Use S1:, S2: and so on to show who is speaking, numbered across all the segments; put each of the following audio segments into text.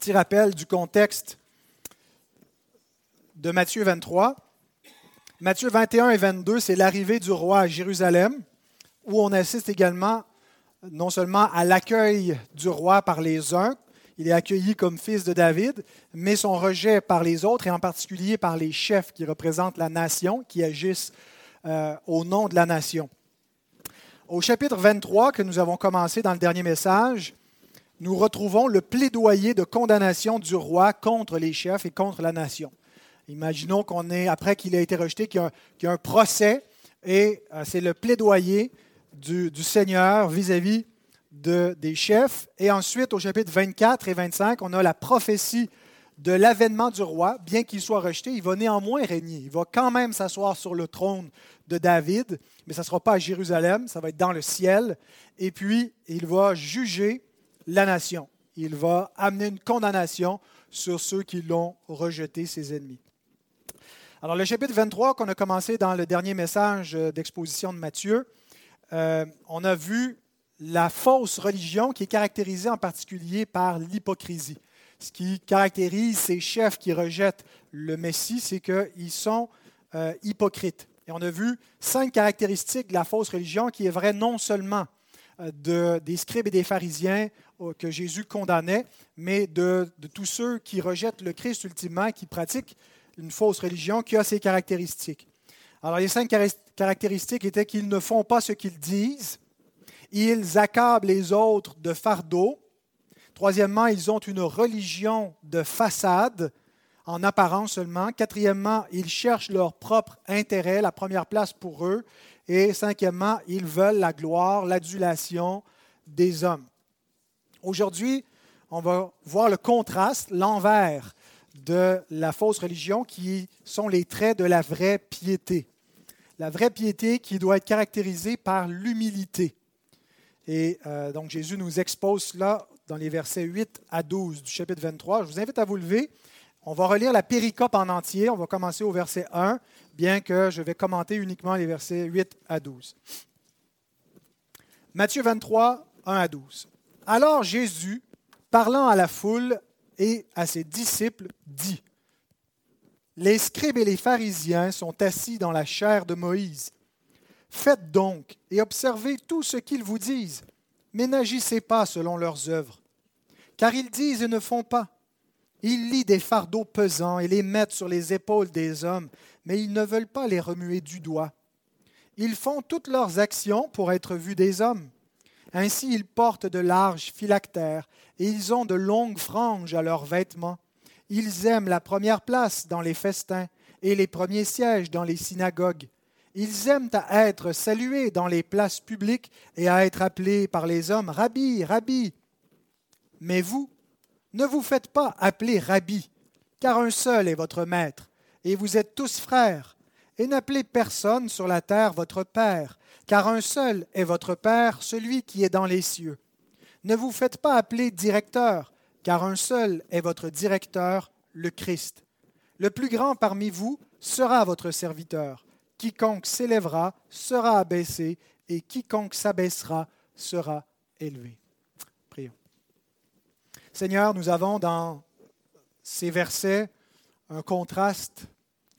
S1: Petit rappel du contexte de Matthieu 23. Matthieu 21 et 22, c'est l'arrivée du roi à Jérusalem, où on assiste également non seulement à l'accueil du roi par les uns, il est accueilli comme fils de David, mais son rejet par les autres, et en particulier par les chefs qui représentent la nation, qui agissent euh, au nom de la nation. Au chapitre 23 que nous avons commencé dans le dernier message, nous retrouvons le plaidoyer de condamnation du roi contre les chefs et contre la nation. Imaginons qu'on est, après qu'il a été rejeté, qu'il y, a un procès, et euh, c'est le plaidoyer du, Seigneur vis-à-vis des chefs. Et ensuite, au chapitre 24 et 25, on a la prophétie de l'avènement du roi. Bien qu'il soit rejeté, il va néanmoins régner. Il va quand même s'asseoir sur le trône de David, mais ça ne sera pas à Jérusalem, ça va être dans le ciel. Et puis, il va juger la nation. Il va amener une condamnation sur ceux qui l'ont rejeté, ses ennemis. Alors, le chapitre 23 qu'on a commencé dans le dernier message d'exposition de Matthieu, euh, on a vu la fausse religion qui est caractérisée en particulier par l'hypocrisie. Ce qui caractérise ces chefs qui rejettent le Messie, c'est qu'ils sont euh, hypocrites. Et on a vu cinq caractéristiques de la fausse religion qui est vraie non seulement euh, de, des scribes et des pharisiens que Jésus condamnait, mais de, de, tous ceux qui rejettent le Christ ultimement, qui pratiquent une fausse religion qui a ces caractéristiques. Alors les cinq caractéristiques étaient qu'ils ne font pas ce qu'ils disent, ils accablent les autres de fardeau. Troisièmement, ils ont une religion de façade, en apparence seulement. Quatrièmement, ils cherchent leur propre intérêt, la première place pour eux. Et cinquièmement, ils veulent la gloire, l'adulation des hommes. Aujourd'hui, on va voir le contraste, l'envers de la fausse religion qui sont les traits de la vraie piété. La vraie piété qui doit être caractérisée par l'humilité. Et euh, donc Jésus nous expose cela dans les versets 8 à 12 du chapitre 23. Je vous invite à vous lever. On va relire la péricope en entier. On va commencer au verset 1, bien que je vais commenter uniquement les versets 8 à 12. Matthieu 23, 1 à 12. Alors Jésus, parlant à la foule, et à ses disciples dit, Les scribes et les pharisiens sont assis dans la chair de Moïse. Faites donc et observez tout ce qu'ils vous disent, mais n'agissez pas selon leurs œuvres. Car ils disent et ne font pas. Ils lient des fardeaux pesants et les mettent sur les épaules des hommes, mais ils ne veulent pas les remuer du doigt. Ils font toutes leurs actions pour être vus des hommes. Ainsi ils portent de larges phylactères et ils ont de longues franges à leurs vêtements. Ils aiment la première place dans les festins et les premiers sièges dans les synagogues. Ils aiment à être salués dans les places publiques et à être appelés par les hommes Rabbi, Rabbi. Mais vous, ne vous faites pas appeler Rabbi, car un seul est votre maître, et vous êtes tous frères. Et n'appelez personne sur la terre votre Père, car un seul est votre Père, celui qui est dans les cieux. Ne vous faites pas appeler directeur, car un seul est votre directeur, le Christ. Le plus grand parmi vous sera votre serviteur. Quiconque s'élèvera sera abaissé, et quiconque s'abaissera sera élevé. Prions. Seigneur, nous avons dans ces versets un contraste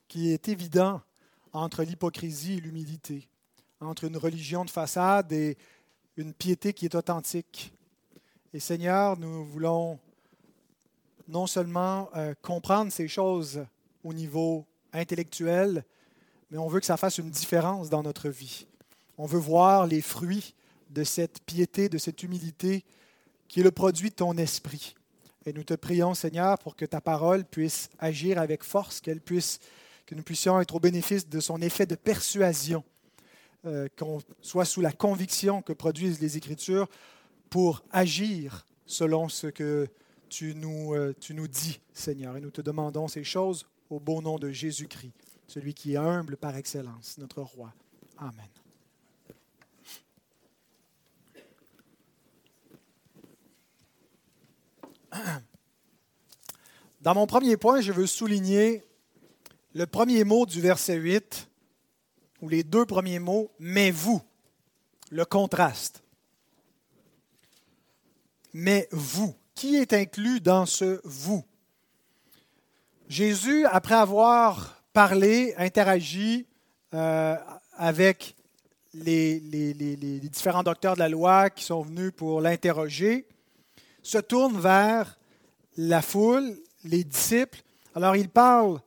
S1: qui est évident entre l'hypocrisie et l'humilité entre une religion de façade et une piété qui est authentique. Et Seigneur, nous voulons non seulement euh, comprendre ces choses au niveau intellectuel, mais on veut que ça fasse une différence dans notre vie. On veut voir les fruits de cette piété, de cette humilité qui est le produit de ton esprit. Et nous te prions, Seigneur, pour que ta parole puisse agir avec force, que nous puissions être au bénéfice de son effet de persuasion euh, qu'on soit sous la conviction que produisent les Écritures pour agir selon ce que tu nous, euh, tu nous dis, Seigneur. Et nous te demandons ces choses au beau nom de Jésus-Christ, celui qui est humble par excellence, notre roi. Amen. Dans mon premier point, je veux souligner le premier mot du verset 8 ou les deux premiers mots, mais vous, le contraste. Mais vous. qui est inclus dans ce vous Jésus, après avoir parlé, interagi euh, avec les, les, différents docteurs de la loi qui sont venus pour l'interroger, se tourne vers la foule, les disciples. Alors il parle,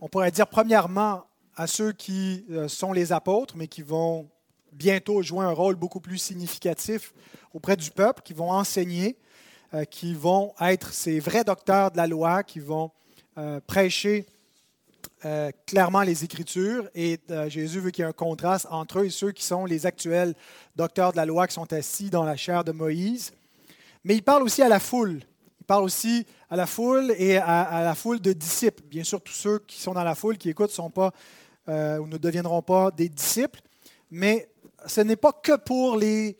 S1: on pourrait dire premièrement à ceux qui euh, sont les apôtres, mais qui vont bientôt jouer un rôle beaucoup plus significatif auprès du peuple, qui vont enseigner, euh, qui vont être ces vrais docteurs de la loi, qui vont euh, prêcher clairement les Écritures. Et Jésus veut qu'il y ait un contraste entre eux et ceux qui sont les actuels docteurs de la loi, qui sont assis dans la chair de Moïse. Mais il parle aussi à la foule. Il parle aussi à la foule et à, la foule de disciples. Bien sûr, tous ceux qui sont dans la foule, qui écoutent, ne sont pas ou ne deviendront pas des disciples. Mais ce n'est pas que pour les,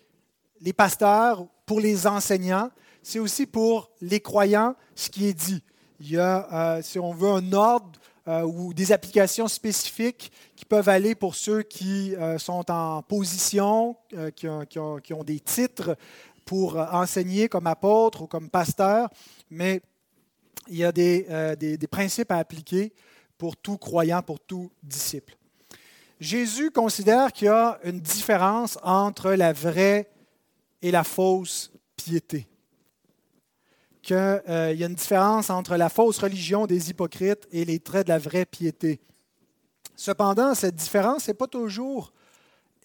S1: pasteurs, pour les enseignants, c'est aussi pour les croyants ce qui est dit. Il y a, euh, si on veut, un ordre euh, ou des applications spécifiques qui peuvent aller pour ceux qui euh, sont en position, qui, ont, des titres pour enseigner comme apôtre ou comme pasteur, mais il y a des, des, des principes à appliquer pour tout croyant, pour tout disciple. Jésus considère qu'il y a une différence entre la vraie et la fausse piété. Qu'il euh, y a une différence entre la fausse religion des hypocrites et les traits de la vraie piété. Cependant, cette différence n'est pas toujours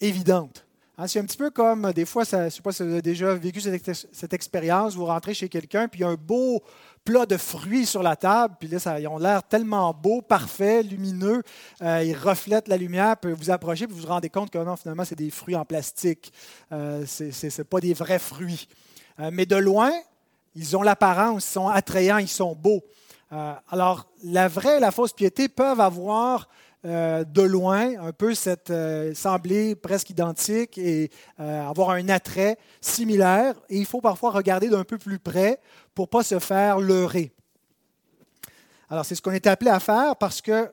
S1: évidente. Hein, c'est un petit peu comme des fois, je ne sais pas si vous avez déjà vécu cette, expérience, vous rentrez chez quelqu'un, puis il y a un beau plat de fruits sur la table, puis là, ils ont l'air tellement beaux, parfaits, lumineux, euh, ils reflètent la lumière, puis vous approchez, puis vous vous rendez compte que non, finalement, c'est des fruits en plastique, euh, ce n'est pas des vrais fruits. Euh, mais de loin, ils ont l'apparence, ils sont attrayants, ils sont beaux. alors, la vraie et la fausse piété peuvent avoir euh, de loin, un peu cette, euh, sembler presque identique et euh, avoir un attrait similaire. Et il faut parfois regarder d'un peu plus près pour ne pas se faire leurrer. Alors, c'est ce qu'on est appelé à faire parce que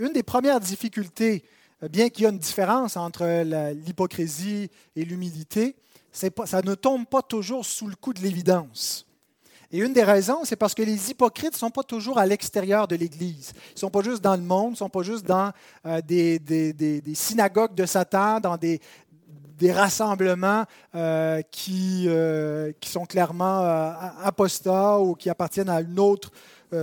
S1: une des premières difficultés, bien qu'il y ait une différence entre l'hypocrisie et l'humilité, ça ne tombe pas toujours sous le coup de l'évidence. Et une des raisons, c'est parce que les hypocrites ne sont pas toujours à l'extérieur de l'Église. Ils ne sont pas juste dans le monde, ils ne sont pas juste dans euh, des, synagogues de Satan, dans des, rassemblements euh, qui, euh, qui, sont clairement apostats ou qui appartiennent à une autre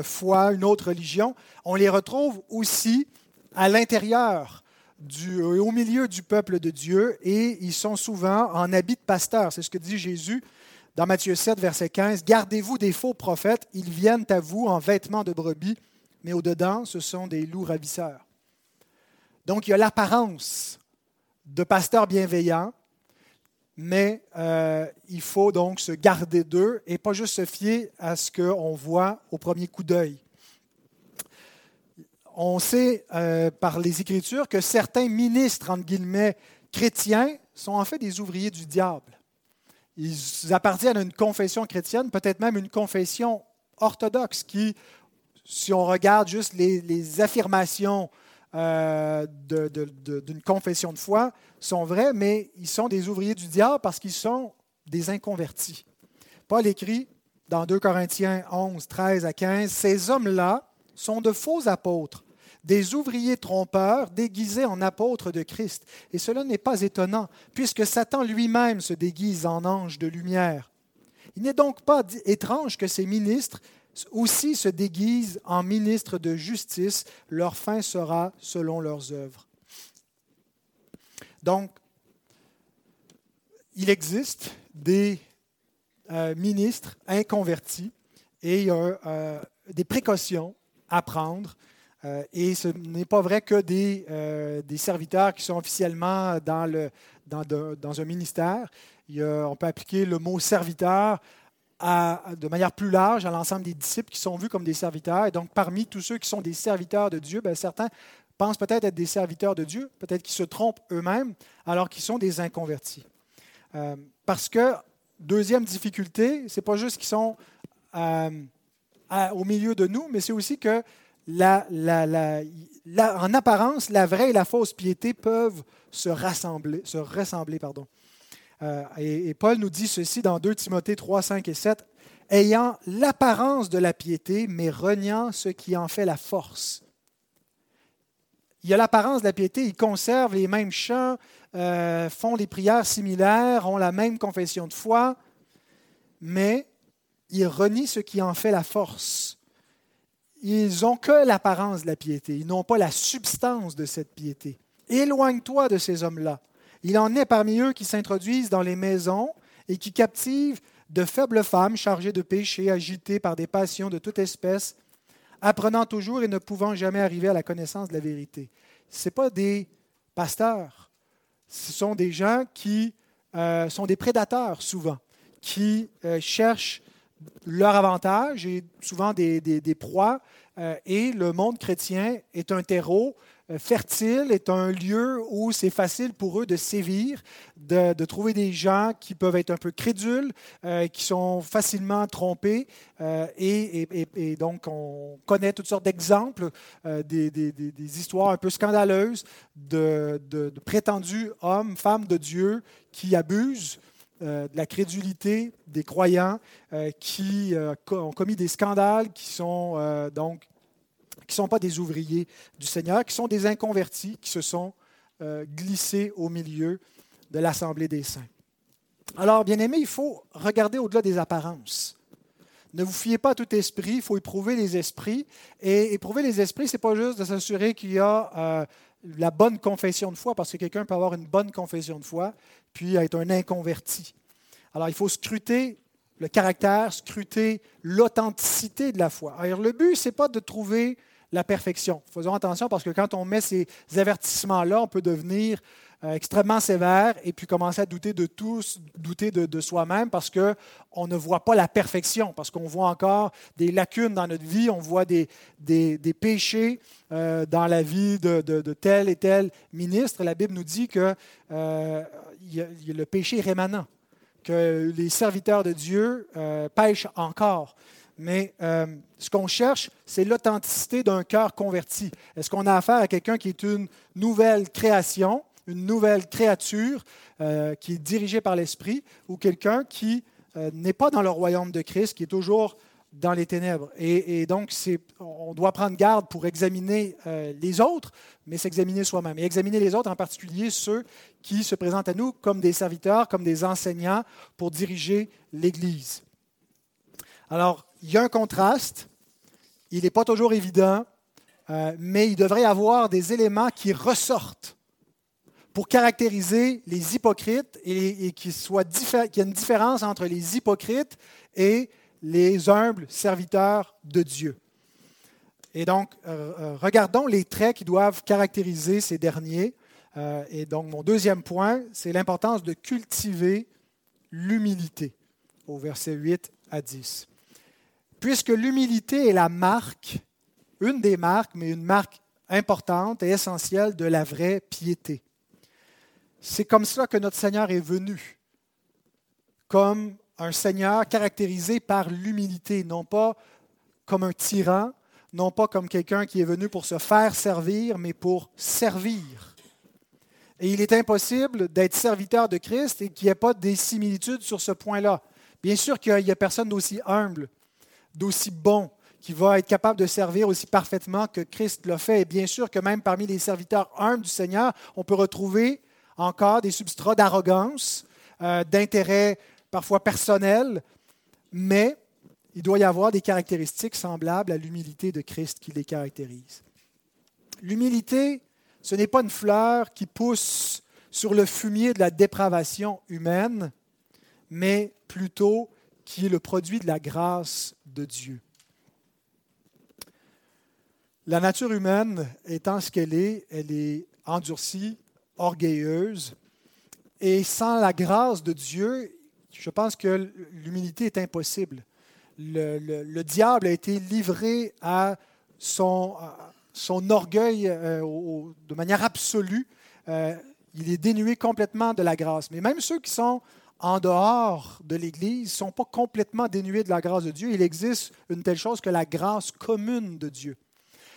S1: foi, une autre religion. On les retrouve aussi à l'intérieur du, au milieu du peuple de Dieu et ils sont souvent en habit de pasteur. C'est ce que dit Jésus dans Matthieu 7, verset 15, Gardez-vous des faux prophètes, ils viennent à vous en vêtements de brebis, mais au-dedans, ce sont des loups ravisseurs. Donc, il y a l'apparence de pasteurs bienveillants, mais euh, il faut donc se garder d'eux et pas juste se fier à ce qu'on voit au premier coup d'œil. On sait euh, par les Écritures que certains ministres, entre guillemets, chrétiens, sont en fait des ouvriers du diable. Ils appartiennent à une confession chrétienne, peut-être même une confession orthodoxe qui, si on regarde juste les, affirmations euh, d'une confession de foi, sont vraies, mais ils sont des ouvriers du diable parce qu'ils sont des inconvertis. Paul écrit dans 2 Corinthiens 11, 13 à 15, Ces hommes-là sont de faux apôtres des ouvriers trompeurs déguisés en apôtres de Christ. Et cela n'est pas étonnant, puisque Satan lui-même se déguise en ange de lumière. Il n'est donc pas étrange que ces ministres aussi se déguisent en ministres de justice. Leur fin sera selon leurs œuvres. Donc, il existe des euh, ministres inconvertis et a euh, des précautions à prendre euh, et ce n'est pas vrai que des, euh, des, serviteurs qui sont officiellement dans, le, dans, un ministère. on peut appliquer le mot serviteur de manière plus large à l'ensemble des disciples qui sont vus comme des serviteurs. Et donc, parmi tous ceux qui sont des serviteurs de Dieu, ben, certains pensent peut-être être des serviteurs de Dieu, peut-être qu'ils se trompent eux-mêmes, alors qu'ils sont des inconvertis. Euh, parce que, deuxième difficulté, ce n'est pas juste qu'ils sont au milieu de nous, mais c'est aussi que la, en apparence, la vraie et la fausse piété peuvent se rassembler, se ressembler. Pardon. Euh, et, Paul nous dit ceci dans 2 Timothée 3, 5 et 7. ayant l'apparence de la piété, mais reniant ce qui en fait la force. Il a l'apparence de la piété, ils conservent les mêmes chants, euh, font des prières similaires, ont la même confession de foi, mais ils renient ce qui en fait la force. Ils n'ont que l'apparence de la piété, ils n'ont pas la substance de cette piété. Éloigne-toi de ces hommes-là. Il en est parmi eux qui s'introduisent dans les maisons et qui captivent de faibles femmes chargées de péchés, agitées par des passions de toute espèce, apprenant toujours et ne pouvant jamais arriver à la connaissance de la vérité. Ce pas des pasteurs, ce sont des gens qui euh, sont des prédateurs souvent, qui euh, cherchent leur avantage et souvent des, proies. Euh, et le monde chrétien est un terreau euh, fertile, est un lieu où c'est facile pour eux de sévir, de, trouver des gens qui peuvent être un peu crédules, euh, qui sont facilement trompés. Et, donc, on connaît toutes sortes d'exemples, des, histoires un peu scandaleuses de, prétendus hommes, femmes de Dieu qui abusent de la crédulité des croyants, qui ont commis des scandales, qui sont donc qui ne sont pas des ouvriers du Seigneur, qui sont des inconvertis, qui se sont euh, glissés au milieu de l'Assemblée des saints. Alors, bien aimé, il faut regarder au-delà des apparences. Ne vous fiez pas à tout esprit, il faut éprouver les esprits. Et éprouver les esprits, ce n'est pas juste de s'assurer qu'il y a euh, la bonne confession de foi, parce que quelqu'un peut avoir une bonne confession de foi, puis être un inconverti. Alors, il faut scruter le caractère, scruter l'authenticité de la foi. Alors, le but, ce n'est pas de trouver la perfection. Faisons attention parce que quand on met ces avertissements-là, on peut devenir extrêmement sévère et puis commencer à douter de tout, douter de, soi-même parce qu'on ne voit pas la perfection, parce qu'on voit encore des lacunes dans notre vie, on voit des, des, péchés euh, dans la vie de, de, tel et tel ministre. La Bible nous dit que euh, y a, le péché rémanent, que les serviteurs de Dieu pêchent encore. Mais euh, ce qu'on cherche, c'est l'authenticité d'un cœur converti. Est-ce qu'on a affaire à quelqu'un qui est une nouvelle création, une nouvelle créature euh, qui est dirigée par l'Esprit, ou quelqu'un qui euh, n'est pas dans le royaume de Christ, qui est toujours dans les ténèbres. Et, donc, on doit prendre garde pour examiner les autres, mais s'examiner soi-même. Et examiner les autres, en particulier ceux qui se présentent à nous comme des serviteurs, comme des enseignants pour diriger l'Église. Alors, il y a un contraste, il n'est pas toujours évident, euh, mais il devrait y avoir des éléments qui ressortent pour caractériser les hypocrites et, qu'il y ait une différence entre les hypocrites et les humbles serviteurs de Dieu. Et donc, euh, euh, regardons les traits qui doivent caractériser ces derniers. et donc, mon deuxième point, c'est l'importance de cultiver l'humilité, au verset 8 à 10 puisque l'humilité est la marque, une des marques, mais une marque importante et essentielle de la vraie piété. C'est comme cela que notre Seigneur est venu, comme un Seigneur caractérisé par l'humilité, non pas comme un tyran, non pas comme quelqu'un qui est venu pour se faire servir, mais pour servir. Et il est impossible d'être serviteur de Christ et qu'il n'y ait pas des similitudes sur ce point-là. Bien sûr qu'il n'y a personne d'aussi humble d'aussi bon, qui va être capable de servir aussi parfaitement que Christ l'a fait. Et bien sûr que même parmi les serviteurs humbles du Seigneur, on peut retrouver encore des substrats d'arrogance, euh, d'intérêt parfois personnel, mais il doit y avoir des caractéristiques semblables à l'humilité de Christ qui les caractérise. L'humilité, ce n'est pas une fleur qui pousse sur le fumier de la dépravation humaine, mais plutôt qui est le produit de la grâce de Dieu. La nature humaine étant ce qu'elle est, elle est endurcie, orgueilleuse, et sans la grâce de Dieu, je pense que l'humilité est impossible. Le, diable a été livré à son, orgueil euh, de manière absolue. Euh, il est dénué complètement de la grâce. Mais même ceux qui sont en dehors de l'Église ne sont pas complètement dénués de la grâce de Dieu. Il existe une telle chose que la grâce commune de Dieu.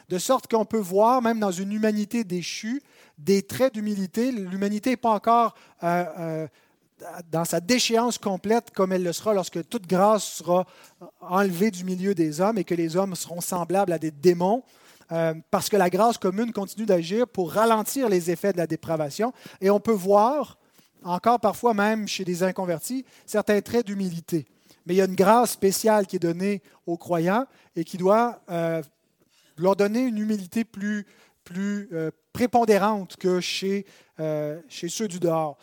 S1: De sorte qu'on peut voir, même dans une humanité déchue, des traits d'humilité. L'humanité n'est pas encore euh, euh, dans sa déchéance complète comme elle le sera lorsque toute grâce sera enlevée du milieu des hommes et que les hommes seront semblables à des démons, euh, parce que la grâce commune continue d'agir pour ralentir les effets de la dépravation. Et on peut voir, encore parfois même chez des inconvertis, certains traits d'humilité. Mais il y a une grâce spéciale qui est donnée aux croyants et qui doit euh, leur donner une humilité plus, plus euh, prépondérante que chez, chez ceux du dehors.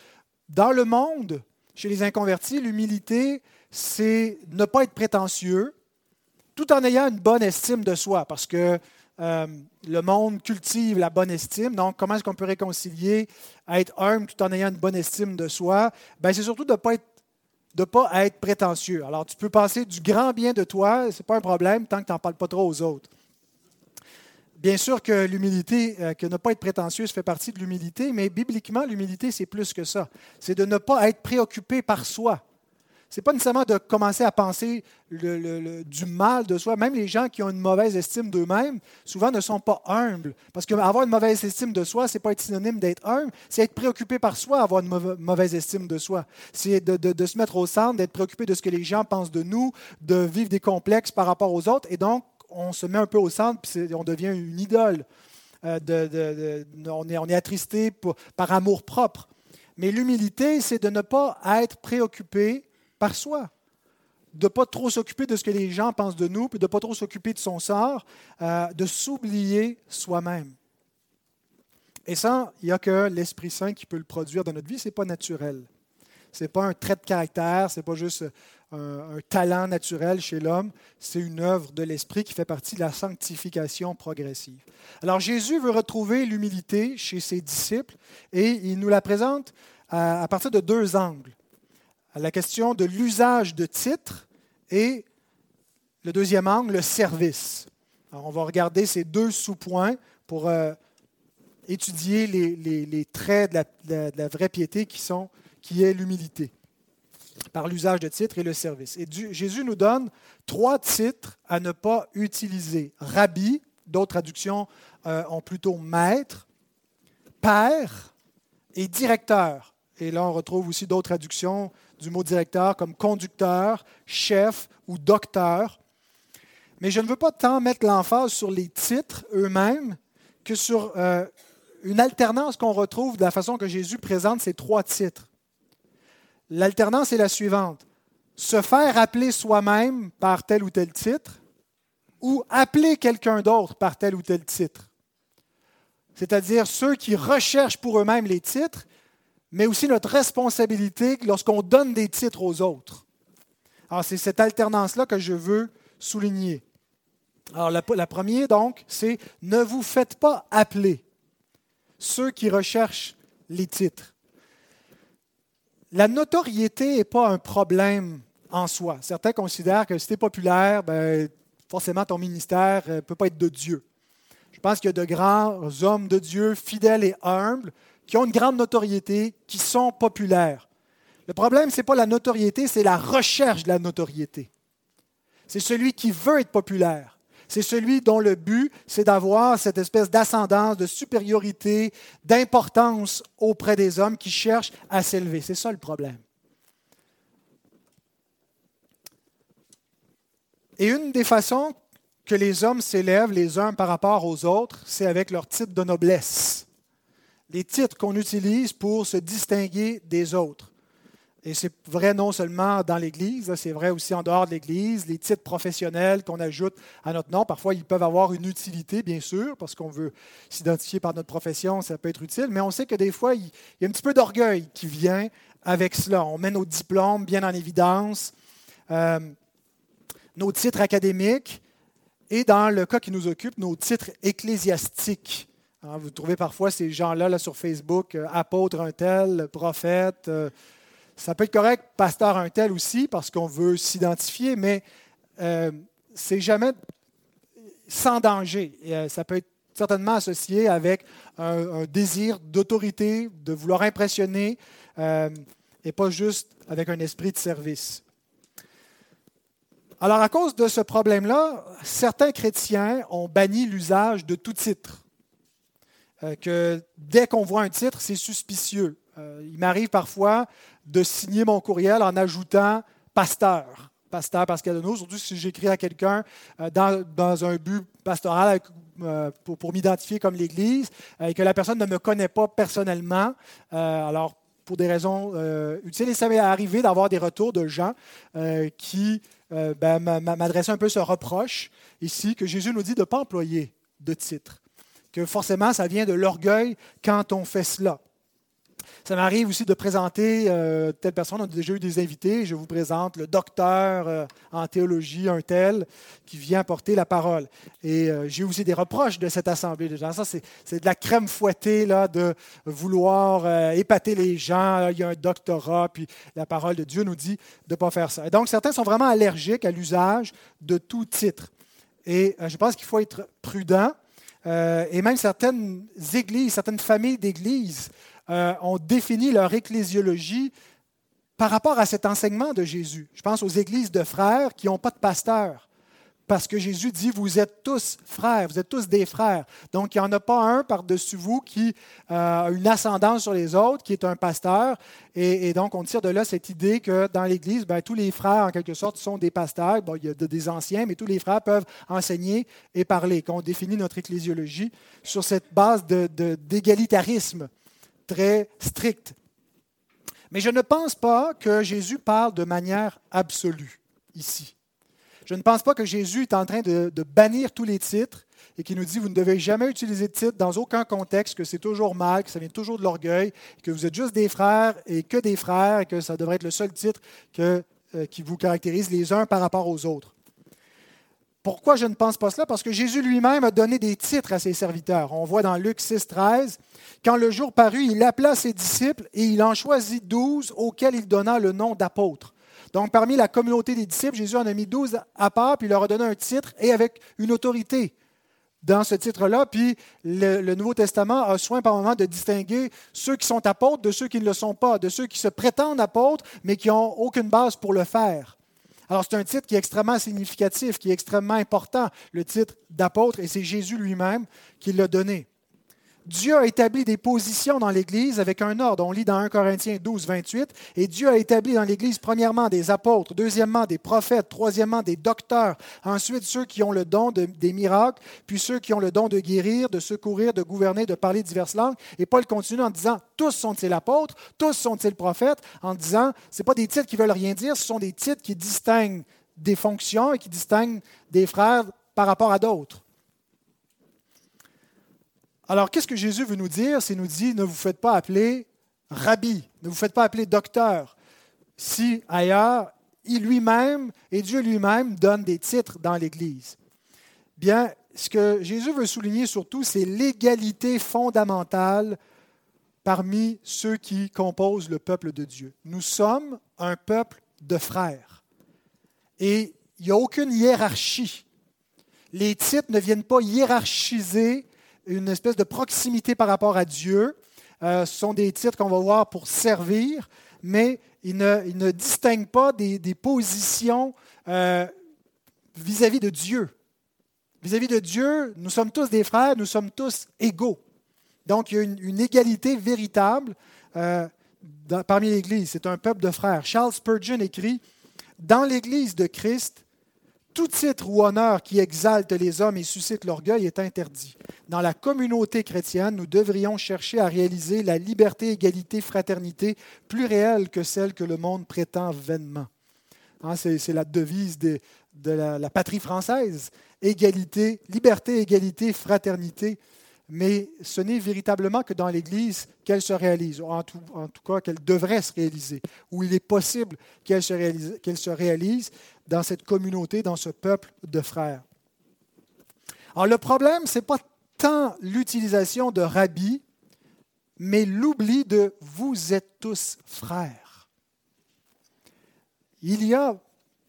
S1: Dans le monde, chez les inconvertis, l'humilité, c'est ne pas être prétentieux, tout en ayant une bonne estime de soi, parce que euh, le monde cultive la bonne estime. Donc, comment est-ce qu'on peut réconcilier être humble tout en ayant une bonne estime de soi? Ben, c'est surtout de ne pas être de pas être prétentieux. Alors, tu peux penser du grand bien de toi, ce n'est pas un problème tant que tu n'en parles pas trop aux autres. Bien sûr que l'humilité, euh, que ne pas être prétentieuse fait partie de l'humilité, mais bibliquement, l'humilité, c'est plus que ça. C'est de ne pas être préoccupé par soi. Ce n'est pas nécessairement de commencer à penser du mal de soi. Même les gens qui ont une mauvaise estime d'eux-mêmes, souvent ne sont pas humbles. Parce qu'avoir une mauvaise estime de soi, ce n'est pas être synonyme d'être humble, c'est être préoccupé par soi, avoir une mauvaise estime de soi. C'est de, de, se mettre au centre, d'être préoccupé de ce que les gens pensent de nous, de vivre des complexes par rapport aux autres. Et donc, on se met un peu au centre, puis on devient une idole. Euh, on, est, on, est, attristé par amour propre. Mais l'humilité, c'est de ne pas être préoccupé par soi, de ne pas trop s'occuper de ce que les gens pensent de nous, de ne pas trop s'occuper de son sort, euh, de s'oublier soi-même. Et ça, il n'y a que l'Esprit Saint qui peut le produire dans notre vie, ce n'est pas naturel. Ce n'est pas un trait de caractère, ce n'est pas juste un, talent naturel chez l'homme, c'est une œuvre de l'Esprit qui fait partie de la sanctification progressive. Alors Jésus veut retrouver l'humilité chez ses disciples et il nous la présente à, partir de deux angles. La question de l'usage de titres et le deuxième angle, le service. Alors on va regarder ces deux sous-points pour euh, étudier les, traits de la, de la, vraie piété qui, sont, qui est l'humilité par l'usage de titres et le service. Et Jésus nous donne trois titres à ne pas utiliser. Rabbi, d'autres traductions euh, ont plutôt maître, père et directeur. Et là, on retrouve aussi d'autres traductions du mot directeur comme conducteur, chef ou docteur. Mais je ne veux pas tant mettre l'emphase sur les titres eux-mêmes que sur euh, une alternance qu'on retrouve de la façon que Jésus présente ces trois titres. L'alternance est la suivante. Se faire appeler soi-même par tel ou tel titre ou appeler quelqu'un d'autre par tel ou tel titre. C'est-à-dire ceux qui recherchent pour eux-mêmes les titres, mais aussi notre responsabilité lorsqu'on donne des titres aux autres. Alors, c'est cette alternance-là que je veux souligner. Alors, la, première, donc, c'est ne vous faites pas appeler ceux qui recherchent les titres la notoriété n'est pas un problème en soi. Certains considèrent que si tu es populaire, ben, forcément ton ministère ne euh, peut pas être de Dieu. Je pense qu'il y a de grands hommes de Dieu, fidèles et humbles, qui ont une grande notoriété, qui sont populaires. Le problème, ce n'est pas la notoriété, c'est la recherche de la notoriété. C'est celui qui veut être populaire. C'est celui dont le but, c'est d'avoir cette espèce d'ascendance, de supériorité, d'importance auprès des hommes qui cherchent à s'élever. C'est ça le problème. Et une des façons que les hommes s'élèvent les uns par rapport aux autres, c'est avec leur titre de noblesse. Les titres qu'on utilise pour se distinguer des autres. Et c'est vrai non seulement dans l'Église, c'est vrai aussi en dehors de l'Église. Les titres professionnels qu'on ajoute à notre nom, parfois ils peuvent avoir une utilité, bien sûr, parce qu'on veut s'identifier par notre profession, ça peut être utile, mais on sait que des fois, il y a un petit peu d'orgueil qui vient avec cela. On met nos diplômes bien en évidence, euh, nos titres académiques, et dans le cas qui nous occupe, nos titres ecclésiastiques. Hein, vous trouvez parfois ces gens-là là, sur Facebook, euh, apôtre un tel, prophète. Euh, ça peut être correct, pasteur un tel aussi, parce qu'on veut s'identifier, mais euh, c'est jamais sans danger. Euh, ça peut être certainement associé avec un, désir d'autorité, de vouloir impressionner, euh, et pas juste avec un esprit de service. Alors, à cause de ce problème-là, certains chrétiens ont banni l'usage de tout titre. que dès qu'on voit un titre, c'est suspicieux. il m'arrive parfois de signer mon courriel en ajoutant pasteur. Pasteur Pascal Deneau, surtout si j'écris à quelqu'un euh, dans, un but pastoral euh, pour, m'identifier comme l'Église et que la personne ne me connaît pas personnellement. alors, pour des raisons utiles, et ça m'est arrivé d'avoir des retours de gens qui ben, m'adressaient un peu ce reproche ici que Jésus nous dit de ne pas employer de titre, que forcément ça vient de l'orgueil quand on fait cela. Ça m'arrive aussi de présenter euh, telle personne. On a déjà eu des invités. Je vous présente le docteur euh, en théologie, un tel, qui vient porter la parole. Et euh, j'ai aussi des reproches de cette assemblée de gens. Ça, c'est, de la crème fouettée là, de vouloir épater les gens. Il y a un doctorat, puis la parole de Dieu nous dit de ne pas faire ça. Et donc, certains sont vraiment allergiques à l'usage de tout titre. Et je pense qu'il faut être prudent. et même certaines églises, certaines familles d'églises euh, ont défini leur ecclésiologie par rapport à cet enseignement de Jésus. Je pense aux églises de frères qui n'ont pas de pasteur. Parce que Jésus dit, vous êtes tous frères, vous êtes tous des frères. Donc, il n'y en a pas un par-dessus vous qui euh, a une ascendance sur les autres, qui est un pasteur. Et, donc, on tire de là cette idée que dans l'Église, ben, tous les frères, en quelque sorte, sont des pasteurs. Il y a des anciens, mais tous les frères peuvent enseigner et parler. Qu'on définit notre ecclésiologie sur cette base d'égalitarisme. De, très strict. Mais je ne pense pas que Jésus parle de manière absolue ici. Je ne pense pas que Jésus est en train de, bannir tous les titres et qu'il nous dit vous ne devez jamais utiliser de titre dans aucun contexte, que c'est toujours mal, que ça vient toujours de l'orgueil, que vous êtes juste des frères et que des frères et que ça devrait être le seul titre euh, qui vous caractérise les uns par rapport aux autres. Pourquoi je ne pense pas cela? Parce que Jésus lui-même a donné des titres à ses serviteurs. On voit dans Luc 6, 13, quand le jour parut, il appela ses disciples et il en choisit douze auxquels il donna le nom d'apôtres. Donc, parmi la communauté des disciples, Jésus en a mis douze à part, puis il leur a donné un titre et avec une autorité dans ce titre-là. Puis le, le, Nouveau Testament a soin par moment de distinguer ceux qui sont apôtres de ceux qui ne le sont pas, de ceux qui se prétendent apôtres, mais qui n'ont aucune base pour le faire. Alors c'est un titre qui est extrêmement significatif, qui est extrêmement important, le titre d'apôtre, et c'est Jésus lui-même qui l'a donné. Dieu a établi des positions dans l'Église avec un ordre. On lit dans 1 Corinthiens 12, 28. Et Dieu a établi dans l'Église, premièrement, des apôtres, deuxièmement, des prophètes, troisièmement, des docteurs, ensuite ceux qui ont le don de, des miracles, puis ceux qui ont le don de guérir, de secourir, de gouverner, de parler diverses langues. Et Paul continue en disant tous sont-ils apôtres, tous sont-ils prophètes, en disant ce pas des titres qui veulent rien dire, ce sont des titres qui distinguent des fonctions et qui distinguent des frères par rapport à d'autres. Alors, qu'est-ce que Jésus veut nous dire? C'est nous dit, ne vous faites pas appeler rabbi, ne vous faites pas appeler docteur. Si ailleurs, il lui-même et Dieu lui-même donne des titres dans l'Église. Bien, ce que Jésus veut souligner surtout, c'est l'égalité fondamentale parmi ceux qui composent le peuple de Dieu. Nous sommes un peuple de frères. Et il n'y a aucune hiérarchie. Les titres ne viennent pas hiérarchiser une espèce de proximité par rapport à Dieu. Euh, ce sont des titres qu'on va voir pour servir, mais ils ne, distinguent pas des, positions euh, vis-à-vis de Dieu. Vis-à-vis de Dieu, nous sommes tous des frères, nous sommes tous égaux. Donc, il y a une, égalité véritable euh, parmi l'Église. C'est un peuple de frères. Charles Spurgeon écrit Dans l'Église de Christ, tout titre ou honneur qui exalte les hommes et suscite l'orgueil est interdit. Dans la communauté chrétienne, nous devrions chercher à réaliser la liberté, égalité, fraternité plus réelle que celle que le monde prétend vainement. Hein, c'est la devise de, la, patrie française. Égalité, liberté, égalité, fraternité. Mais ce n'est véritablement que dans l'Église qu'elle se réalise, tout, en tout cas qu'elle devrait se réaliser, où il est possible qu'elle se, réalise, se réalise dans cette communauté, dans ce peuple de frères. Alors le problème, ce n'est pas tant l'utilisation de rabbi, mais l'oubli de vous êtes tous frères. Il y a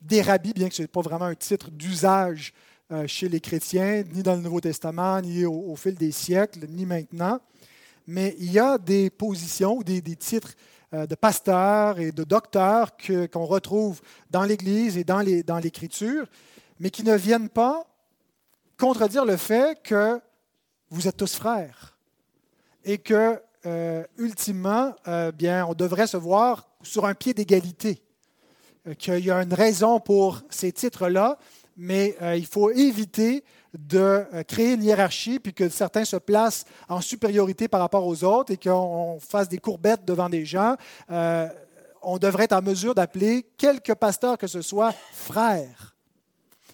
S1: des rabbis, bien que ce n'est pas vraiment un titre d'usage euh, chez les chrétiens, ni dans le Nouveau Testament, ni au, fil des siècles, ni maintenant, mais il y a des positions, des, titres de pasteurs et de docteurs qu'on retrouve dans l'Église et dans l'Écriture, mais qui ne viennent pas contredire le fait que vous êtes tous frères et que, euh, ultimement, euh, bien, on devrait se voir sur un pied d'égalité, euh, qu'il y a une raison pour ces titres-là, mais euh, il faut éviter de euh, créer une hiérarchie, puis que certains se placent en supériorité par rapport aux autres et qu'on fasse des courbettes devant des gens. on devrait être en mesure d'appeler quelque pasteur que ce soit frère.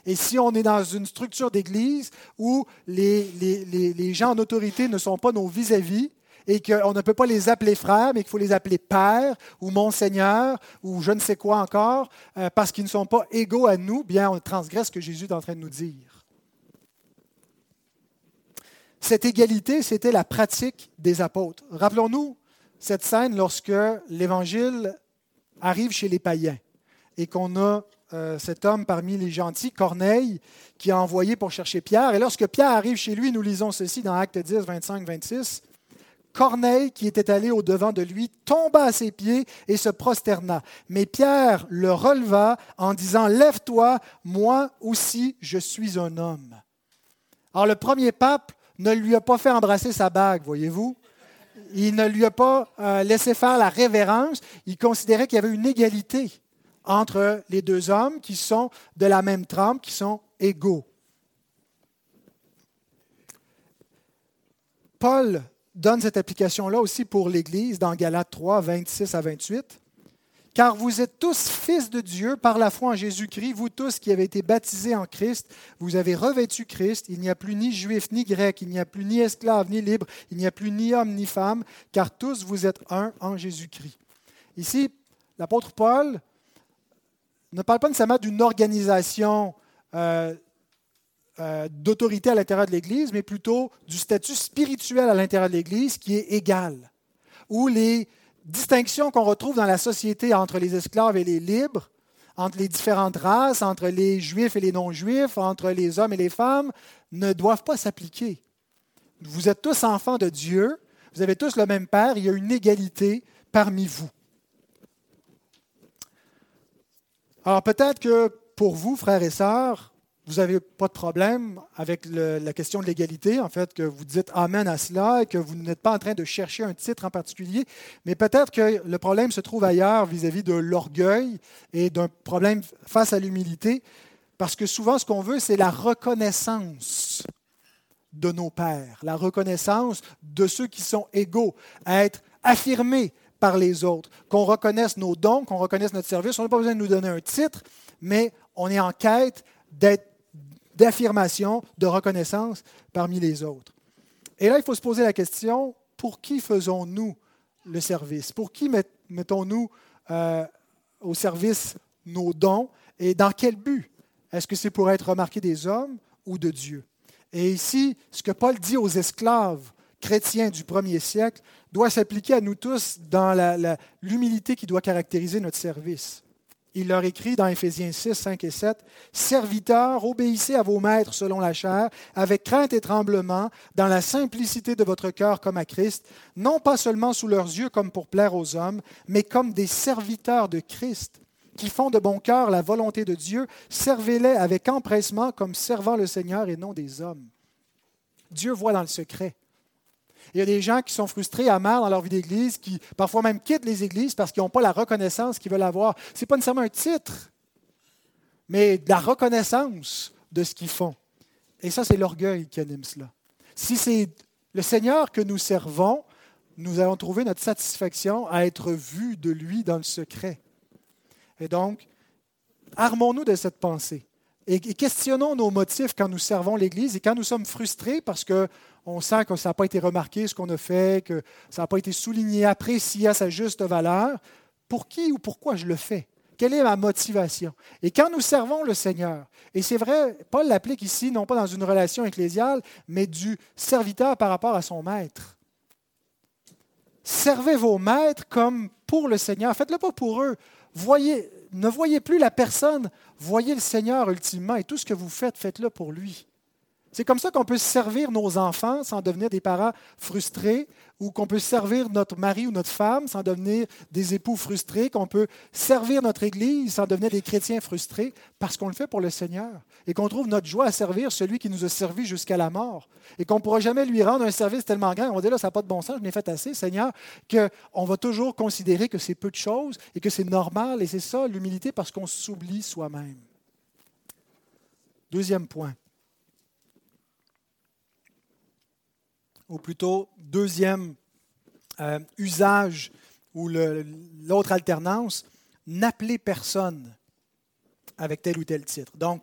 S1: Et si on est dans une structure d'Église où les, les, gens en autorité ne sont pas nos vis-à-vis, et qu'on ne peut pas les appeler frères, mais qu'il faut les appeler père ou monseigneur ou je ne sais quoi encore, euh, parce qu'ils ne sont pas égaux à nous, bien on transgresse ce que Jésus est en train de nous dire. Cette égalité, c'était la pratique des apôtres. Rappelons-nous cette scène lorsque l'Évangile arrive chez les païens et qu'on a euh, cet homme parmi les gentils, Corneille, qui a envoyé pour chercher Pierre. Et lorsque Pierre arrive chez lui, nous lisons ceci dans Acte 10, 25, 26. Corneille, qui était allé au-devant de lui, tomba à ses pieds et se prosterna. Mais Pierre le releva en disant, Lève-toi, moi aussi je suis un homme. Alors le premier pape ne lui a pas fait embrasser sa bague, voyez-vous. Il ne lui a pas euh, laissé faire la révérence. Il considérait qu'il y avait une égalité entre les deux hommes qui sont de la même trempe, qui sont égaux. Paul donne cette application-là aussi pour l'Église dans Galates 3, 26 à 28. Car vous êtes tous fils de Dieu par la foi en Jésus-Christ, vous tous qui avez été baptisés en Christ, vous avez revêtu Christ, il n'y a plus ni juif ni grec, il n'y a plus ni esclave ni libre, il n'y a plus ni homme ni femme, car tous vous êtes un en Jésus-Christ. Ici, l'apôtre Paul ne parle pas nécessairement d'une organisation euh, euh, d'autorité à l'intérieur de l'Église, mais plutôt du statut spirituel à l'intérieur de l'Église qui est égal, où les distinctions qu'on retrouve dans la société entre les esclaves et les libres, entre les différentes races, entre les juifs et les non-juifs, entre les hommes et les femmes, ne doivent pas s'appliquer. Vous êtes tous enfants de Dieu, vous avez tous le même Père, il y a une égalité parmi vous. Alors peut-être que pour vous, frères et sœurs, vous n'avez pas de problème avec la question de l'égalité, en fait, que vous dites Amen à cela et que vous n'êtes pas en train de chercher un titre en particulier, mais peut-être que le problème se trouve ailleurs vis-à-vis de l'orgueil et d'un problème face à l'humilité, parce que souvent ce qu'on veut, c'est la reconnaissance de nos pères, la reconnaissance de ceux qui sont égaux, à être affirmés, par les autres, qu'on reconnaisse nos dons, qu'on reconnaisse notre service. On n'a pas besoin de nous donner un titre, mais on est en quête d'affirmation, de reconnaissance parmi les autres. Et là, il faut se poser la question, pour qui faisons-nous le service? Pour qui mettons-nous euh, au service nos dons? Et dans quel but? Est-ce que c'est pour être remarqué des hommes ou de Dieu? Et ici, ce que Paul dit aux esclaves chrétiens du premier siècle, doit s'appliquer à nous tous dans l'humilité qui doit caractériser notre service. Il leur écrit dans Éphésiens 6, 5 et 7, Serviteurs, obéissez à vos maîtres selon la chair, avec crainte et tremblement, dans la simplicité de votre cœur comme à Christ, non pas seulement sous leurs yeux comme pour plaire aux hommes, mais comme des serviteurs de Christ, qui font de bon cœur la volonté de Dieu, servez-les avec empressement comme servant le Seigneur et non des hommes. Dieu voit dans le secret. Il y a des gens qui sont frustrés, amers dans leur vie d'Église, qui parfois même quittent les églises parce qu'ils n'ont pas la reconnaissance qu'ils veulent avoir. Ce n'est pas nécessairement un titre, mais de la reconnaissance de ce qu'ils font. Et ça, c'est l'orgueil qui anime cela. Si c'est le Seigneur que nous servons, nous allons trouver notre satisfaction à être vus de lui dans le secret. Et donc, armons-nous de cette pensée et questionnons nos motifs quand nous servons l'Église et quand nous sommes frustrés parce que on sent que ça n'a pas été remarqué ce qu'on a fait, que ça n'a pas été souligné, apprécié à sa juste valeur. Pour qui ou pourquoi je le fais? Quelle est ma motivation? Et quand nous servons le Seigneur, et c'est vrai, Paul l'applique ici, non pas dans une relation ecclésiale, mais du serviteur par rapport à son maître. Servez vos maîtres comme pour le Seigneur. Faites-le pas pour eux. Voyez, ne voyez plus la personne, voyez le Seigneur ultimement, et tout ce que vous faites, faites-le pour lui. C'est comme ça qu'on peut servir nos enfants sans devenir des parents frustrés, ou qu'on peut servir notre mari ou notre femme sans devenir des époux frustrés, qu'on peut servir notre Église sans devenir des chrétiens frustrés, parce qu'on le fait pour le Seigneur, et qu'on trouve notre joie à servir celui qui nous a servi jusqu'à la mort, et qu'on ne pourra jamais lui rendre un service tellement grand, on dire là, ça n'a pas de bon sens, je n'ai fait assez, Seigneur, qu'on va toujours considérer que c'est peu de choses et que c'est normal, et c'est ça l'humilité, parce qu'on s'oublie soi-même. Deuxième point. Ou plutôt deuxième euh, usage ou l'autre alternance, n'appelez personne avec tel ou tel titre. Donc,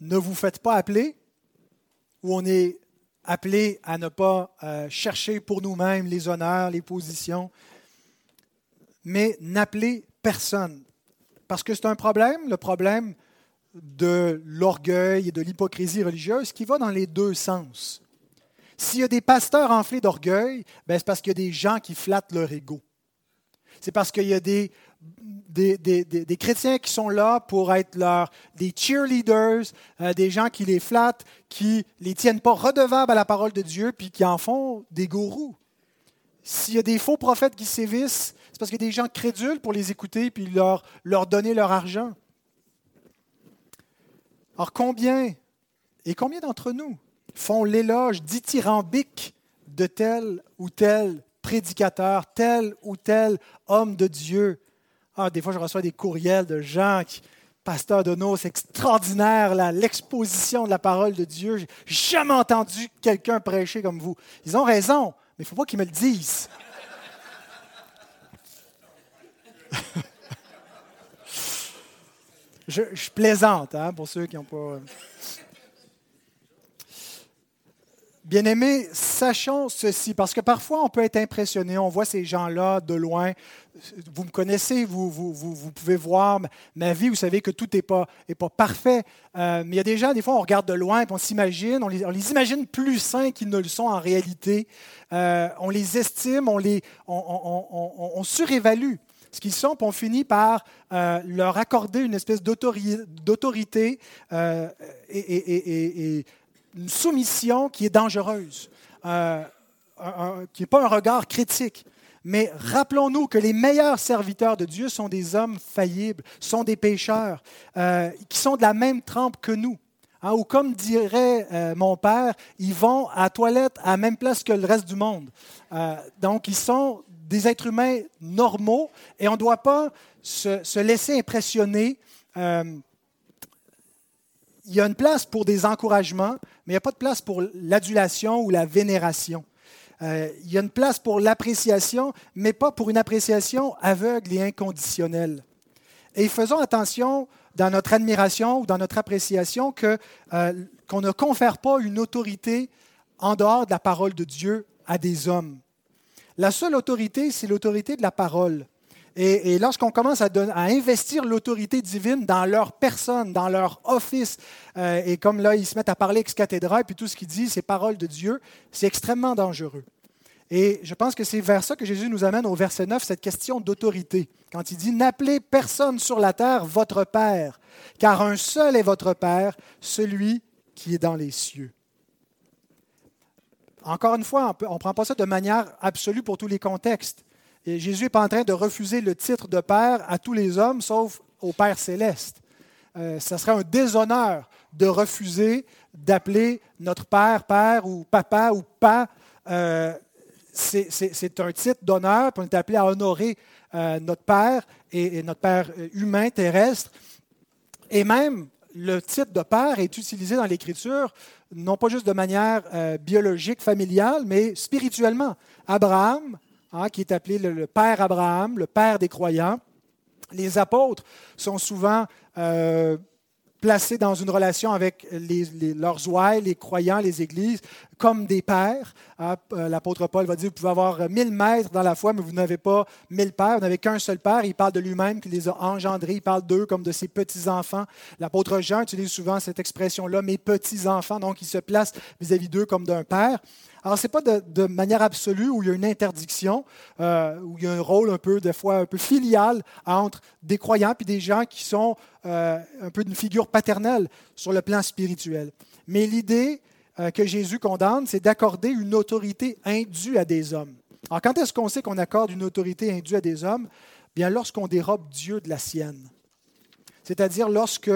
S1: ne vous faites pas appeler, ou on est appelé à ne pas euh, chercher pour nous-mêmes les honneurs, les positions, mais n'appelez personne. Parce que c'est un problème, le problème de l'orgueil et de l'hypocrisie religieuse qui va dans les deux sens. S'il y a des pasteurs enflés d'orgueil, ben c'est parce qu'il y a des gens qui flattent leur ego. C'est parce qu'il y a des, chrétiens qui sont là pour être leur, des cheerleaders, euh, des gens qui les flattent, qui ne les tiennent pas redevables à la parole de Dieu, puis qui en font des gourous. S'il y a des faux prophètes qui sévissent, c'est parce qu'il y a des gens crédules pour les écouter puis leur, leur donner leur argent. Alors combien, et combien d'entre nous font l'éloge dithyrambique de tel ou tel prédicateur, tel ou tel homme de Dieu. Ah, des fois, je reçois des courriels de gens qui, Pasteur Dono, c'est extraordinaire l'exposition de la parole de Dieu. J'ai jamais entendu quelqu'un prêcher comme vous. Ils ont raison, mais il ne faut pas qu'ils me le disent. je, plaisante, hein, pour ceux qui n'ont pas. Bien-aimés, sachons ceci, parce que parfois on peut être impressionné, on voit ces gens-là de loin. Vous me connaissez, vous, pouvez voir ma vie, vous savez que tout n'est pas, pas parfait. Euh, mais il y a des gens, des fois, on regarde de loin et on s'imagine, on les, imagine plus sains qu'ils ne le sont en réalité. Euh, on les estime, on, les, surévalue ce qu'ils sont, puis on finit par euh, leur accorder une espèce d'autorité et une soumission qui est dangereuse, euh, qui n'est pas un regard critique. Mais rappelons-nous que les meilleurs serviteurs de Dieu sont des hommes faillibles, sont des pécheurs, euh, qui sont de la même trempe que nous. Hein, ou comme dirait euh, mon père, ils vont à la toilette à la même place que le reste du monde. donc, ils sont des êtres humains normaux et on ne doit pas se, se laisser impressionner il y a une place pour des encouragements, mais il n'y a pas de place pour l'adulation ou la vénération. Euh, il y a une place pour l'appréciation, mais pas pour une appréciation aveugle et inconditionnelle. Et faisons attention dans notre admiration ou dans notre appréciation que, euh, qu'on ne confère pas une autorité en dehors de la parole de Dieu à des hommes. La seule autorité, c'est l'autorité de la parole. Et, lorsqu'on commence à, investir l'autorité divine dans leur personne, dans leur office, euh, et comme là, ils se mettent à parler ex cathedra, et puis tout ce qu'ils disent, c'est parole de Dieu, c'est extrêmement dangereux. Et je pense que c'est vers ça que Jésus nous amène au verset 9, cette question d'autorité. Quand il dit N'appelez personne sur la terre votre Père, car un seul est votre Père, celui qui est dans les cieux. Encore une fois, on ne prend pas ça de manière absolue pour tous les contextes. Jésus n'est pas en train de refuser le titre de Père à tous les hommes, sauf au Père céleste. Euh, serait un déshonneur de refuser d'appeler notre Père, Père ou Papa ou Pas. Euh, c'est un titre d'honneur, puis on est appelé à honorer euh, notre Père et, notre Père humain, terrestre. Et même, le titre de Père est utilisé dans l'Écriture, non pas juste de manière biologique, familiale, mais spirituellement. Abraham, Hein, qui est appelé le, Père Abraham, le Père des croyants. Les apôtres sont souvent euh, placés dans une relation avec leurs ouailles, les croyants, les églises, comme des pères. Hein, euh, l'apôtre Paul va dire, vous pouvez avoir mille maîtres dans la foi, mais vous n'avez pas mille pères, vous n'avez qu'un seul père. Il parle de lui-même qui les a engendrés, il parle d'eux comme de ses petits-enfants. L'apôtre Jean utilise souvent cette expression-là, mes petits-enfants, donc il se place vis-à-vis d'eux comme d'un père. Alors, ce n'est pas de, manière absolue où il y a une interdiction, euh, où il y a un rôle un peu, des fois, un peu filial entre des croyants et des gens qui sont euh, un peu d'une figure paternelle sur le plan spirituel. Mais l'idée euh, que Jésus condamne, c'est d'accorder une autorité indue à des hommes. Alors, quand est-ce qu'on sait qu'on accorde une autorité indue à des hommes? Bien, lorsqu'on dérobe Dieu de la sienne. C'est-à-dire lorsque,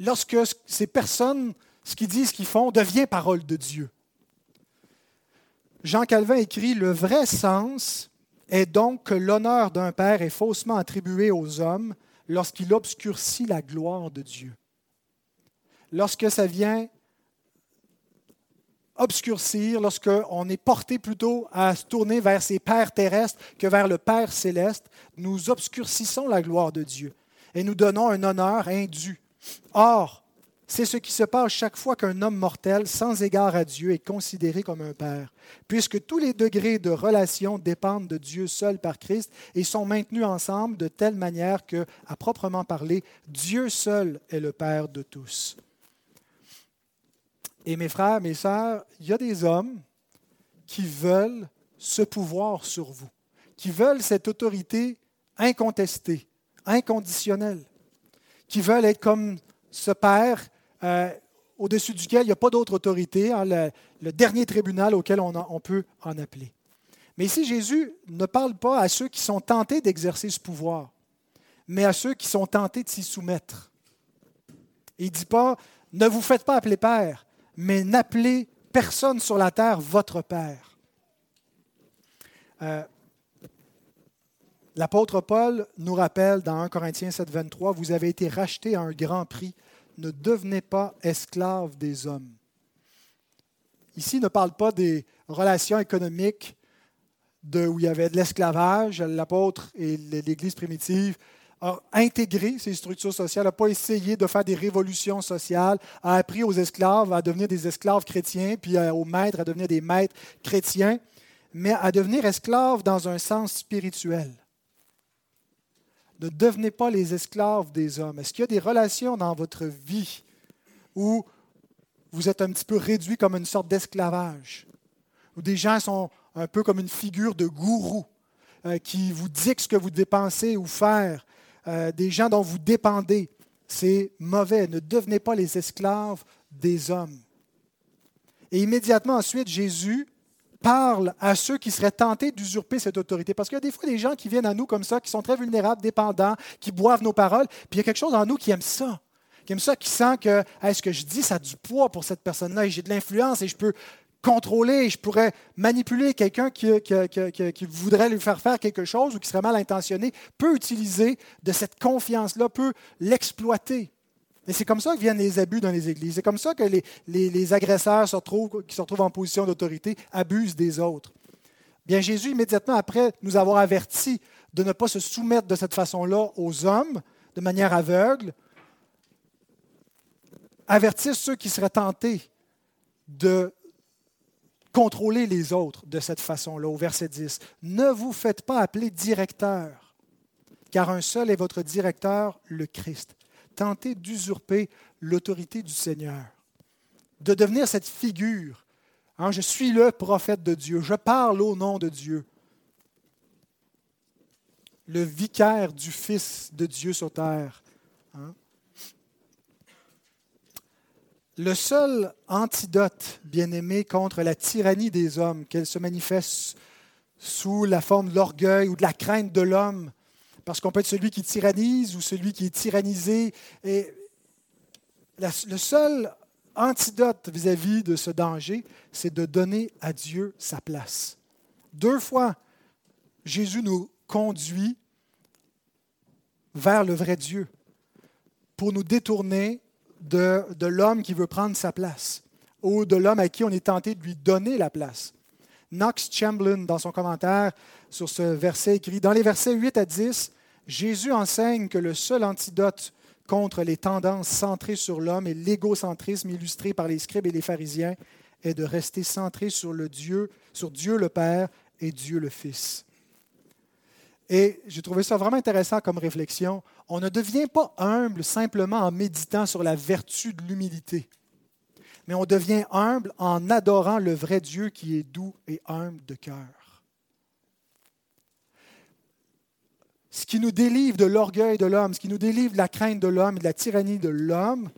S1: lorsque ces personnes, ce qu'ils disent, ce qu'ils font, devient parole de Dieu. Jean Calvin écrit Le vrai sens est donc que l'honneur d'un père est faussement attribué aux hommes lorsqu'il obscurcit la gloire de Dieu. Lorsque ça vient obscurcir, lorsqu'on est porté plutôt à se tourner vers ses pères terrestres que vers le Père céleste, nous obscurcissons la gloire de Dieu et nous donnons un honneur indu. Or, c'est ce qui se passe chaque fois qu'un homme mortel, sans égard à Dieu, est considéré comme un père, puisque tous les degrés de relation dépendent de Dieu seul par Christ et sont maintenus ensemble de telle manière que, à proprement parler, Dieu seul est le Père de tous. Et mes frères, mes sœurs, il y a des hommes qui veulent ce pouvoir sur vous, qui veulent cette autorité incontestée, inconditionnelle, qui veulent être comme ce Père euh, au-dessus duquel il n'y a pas d'autre autorité, hein, le, dernier tribunal auquel on, peut en appeler. Mais ici, Jésus ne parle pas à ceux qui sont tentés d'exercer ce pouvoir, mais à ceux qui sont tentés de s'y soumettre. Il ne dit pas, ne vous faites pas appeler Père, mais n'appelez personne sur la terre votre Père. Euh, L'apôtre Paul nous rappelle dans 1 Corinthiens 7, 23, Vous avez été rachetés à un grand prix, ne devenez pas esclaves des hommes. Ici, il ne parle pas des relations économiques de, où il y avait de l'esclavage. L'apôtre et l'Église primitive a intégré ces structures sociales, n'a pas essayé de faire des révolutions sociales, a appris aux esclaves à devenir des esclaves chrétiens, puis aux maîtres à devenir des maîtres chrétiens, mais à devenir esclaves dans un sens spirituel. Ne devenez pas les esclaves des hommes. Est-ce qu'il y a des relations dans votre vie où vous êtes un petit peu réduit comme une sorte d'esclavage, où des gens sont un peu comme une figure de gourou euh, qui vous dit ce que vous devez penser ou faire, euh, des gens dont vous dépendez. C'est mauvais. Ne devenez pas les esclaves des hommes. Et immédiatement ensuite, Jésus parle à ceux qui seraient tentés d'usurper cette autorité. Parce qu'il y a des fois des gens qui viennent à nous comme ça, qui sont très vulnérables, dépendants, qui boivent nos paroles, puis il y a quelque chose en nous qui aime ça qui aime ça, qui sent que ce que je dis, ça a du poids pour cette personne-là, et j'ai de l'influence, et je peux contrôler, je pourrais manipuler quelqu'un qui, qui, voudrait lui faire faire quelque chose ou qui serait mal intentionné, peut utiliser de cette confiance-là, peut l'exploiter. Et c'est comme ça que viennent les abus dans les églises. C'est comme ça que les, les, agresseurs se retrouvent, qui se retrouvent en position d'autorité abusent des autres. Bien, Jésus, immédiatement après nous avoir avertis de ne pas se soumettre de cette façon-là aux hommes, de manière aveugle, avertit ceux qui seraient tentés de contrôler les autres de cette façon-là, au verset 10. Ne vous faites pas appeler directeur, car un seul est votre directeur, le Christ. Tentez d'usurper l'autorité du Seigneur, de devenir cette figure. Hein, je suis le prophète de Dieu, je parle au nom de Dieu. Le vicaire du Fils de Dieu sur terre. Hein. Le seul antidote, bien-aimé, contre la tyrannie des hommes, qu'elle se manifeste sous la forme de l'orgueil ou de la crainte de l'homme, parce qu'on peut être celui qui tyrannise ou celui qui est tyrannisé. Et le seul antidote vis-à-vis de ce danger, c'est de donner à Dieu sa place. Deux fois, Jésus nous conduit vers le vrai Dieu pour nous détourner de, de l'homme qui veut prendre sa place ou de l'homme à qui on est tenté de lui donner la place. Knox Chamberlain, dans son commentaire sur ce verset, écrit Dans les versets 8 à 10, Jésus enseigne que le seul antidote contre les tendances centrées sur l'homme et l'égocentrisme illustré par les scribes et les pharisiens est de rester centré sur, le Dieu, sur Dieu le Père et Dieu le Fils. Et j'ai trouvé ça vraiment intéressant comme réflexion. On ne devient pas humble simplement en méditant sur la vertu de l'humilité, mais on devient humble en adorant le vrai Dieu qui est doux et humble de cœur. Ce qui nous délivre de l'orgueil de l'homme, ce qui nous délivre de la crainte de l'homme et de la tyrannie de l'homme,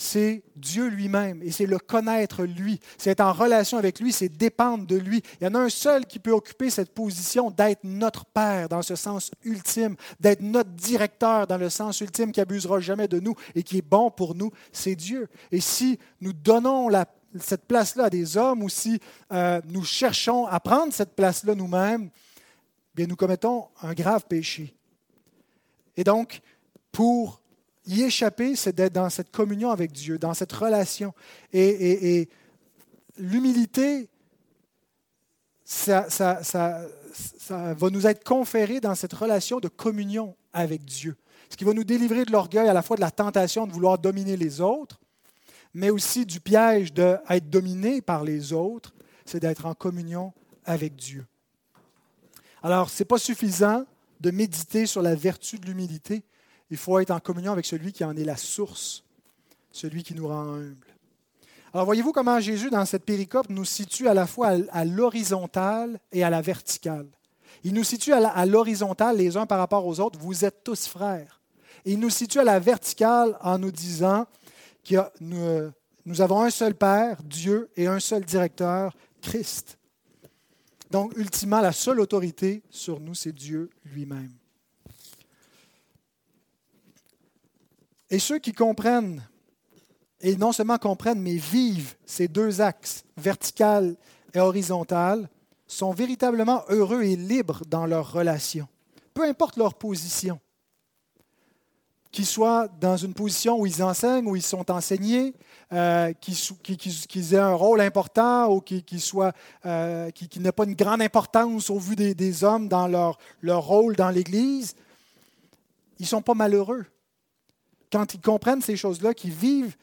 S1: c'est Dieu lui-même et c'est le connaître lui. C'est être en relation avec lui, c'est dépendre de lui. Il y en a un seul qui peut occuper cette position d'être notre Père dans ce sens ultime, d'être notre directeur dans le sens ultime qui abusera jamais de nous et qui est bon pour nous, c'est Dieu. Et si nous donnons cette place-là à des hommes ou si euh, nous cherchons à prendre cette place-là nous-mêmes, bien nous commettons un grave péché. Et donc, pour y échapper, c'est d'être dans cette communion avec Dieu, dans cette relation. Et, l'humilité, ça, va nous être conféré dans cette relation de communion avec Dieu. Ce qui va nous délivrer de l'orgueil, à la fois de la tentation de vouloir dominer les autres, mais aussi du piège d'être dominé par les autres, c'est d'être en communion avec Dieu. Alors, ce n'est pas suffisant de méditer sur la vertu de l'humilité, il faut être en communion avec celui qui en est la source, celui qui nous rend humbles. Alors voyez-vous comment Jésus, dans cette péricope, nous situe à la fois à, l'horizontale et à la verticale. Il nous situe à l'horizontale les uns par rapport aux autres, vous êtes tous frères. Il nous situe à la verticale en nous disant que nous, nous avons un seul Père, Dieu, et un seul directeur, Christ. Donc, ultimement, la seule autorité sur nous, c'est Dieu lui-même. Et ceux qui comprennent, et non seulement comprennent, mais vivent ces deux axes, vertical et horizontal, sont véritablement heureux et libres dans leurs relations, peu importe leur position. Qu'ils soient dans une position où ils enseignent, où ils sont enseignés, euh, qu'ils aient un rôle important ou qu'ils euh, n'aient pas une grande importance au vu des, hommes dans leur, leur rôle dans l'Église, ils ne sont pas malheureux quand ils comprennent ces choses-là, qu'ils vivent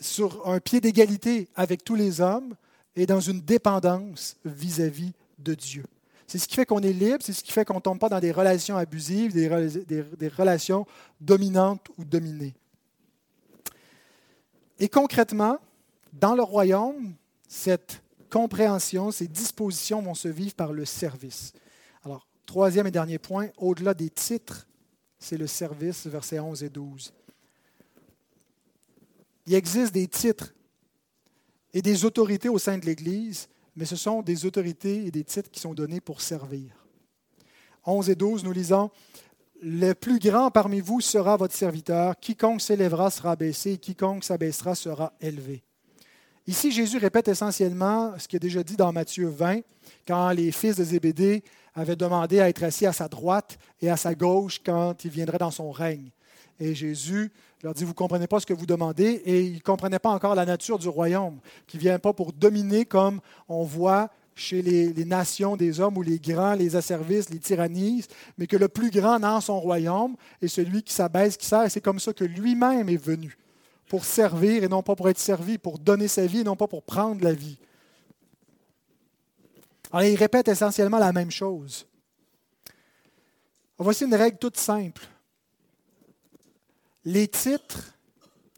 S1: sur un pied d'égalité avec tous les hommes et dans une dépendance vis-à-vis de Dieu. C'est ce qui fait qu'on est libre, c'est ce qui fait qu'on ne tombe pas dans des relations abusives, des, relations dominantes ou dominées. Et concrètement, dans le royaume, cette compréhension, ces dispositions vont se vivre par le service. Alors, troisième et dernier point, au-delà des titres, c'est le service, versets 11 et 12. Il existe des titres et des autorités au sein de l'Église, mais ce sont des autorités et des titres qui sont donnés pour servir. 11 et 12, nous lisons, Le plus grand parmi vous sera votre serviteur, quiconque s'élèvera sera abaissé, et quiconque s'abaissera sera élevé. Ici, Jésus répète essentiellement ce qu'il a déjà dit dans Matthieu 20, quand les fils de Zébédée avait demandé à être assis à sa droite et à sa gauche quand il viendrait dans son règne. Et Jésus leur dit, vous ne comprenez pas ce que vous demandez, et ils ne comprenaient pas encore la nature du royaume, qui ne vient pas pour dominer comme on voit chez les, nations des hommes où les grands les asservissent, les tyrannisent, mais que le plus grand dans son royaume est celui qui s'abaisse, qui sert, c'est comme ça que lui-même est venu, pour servir et non pas pour être servi, pour donner sa vie et non pas pour prendre la vie. Alors, il répète essentiellement la même chose. Voici une règle toute simple. Les titres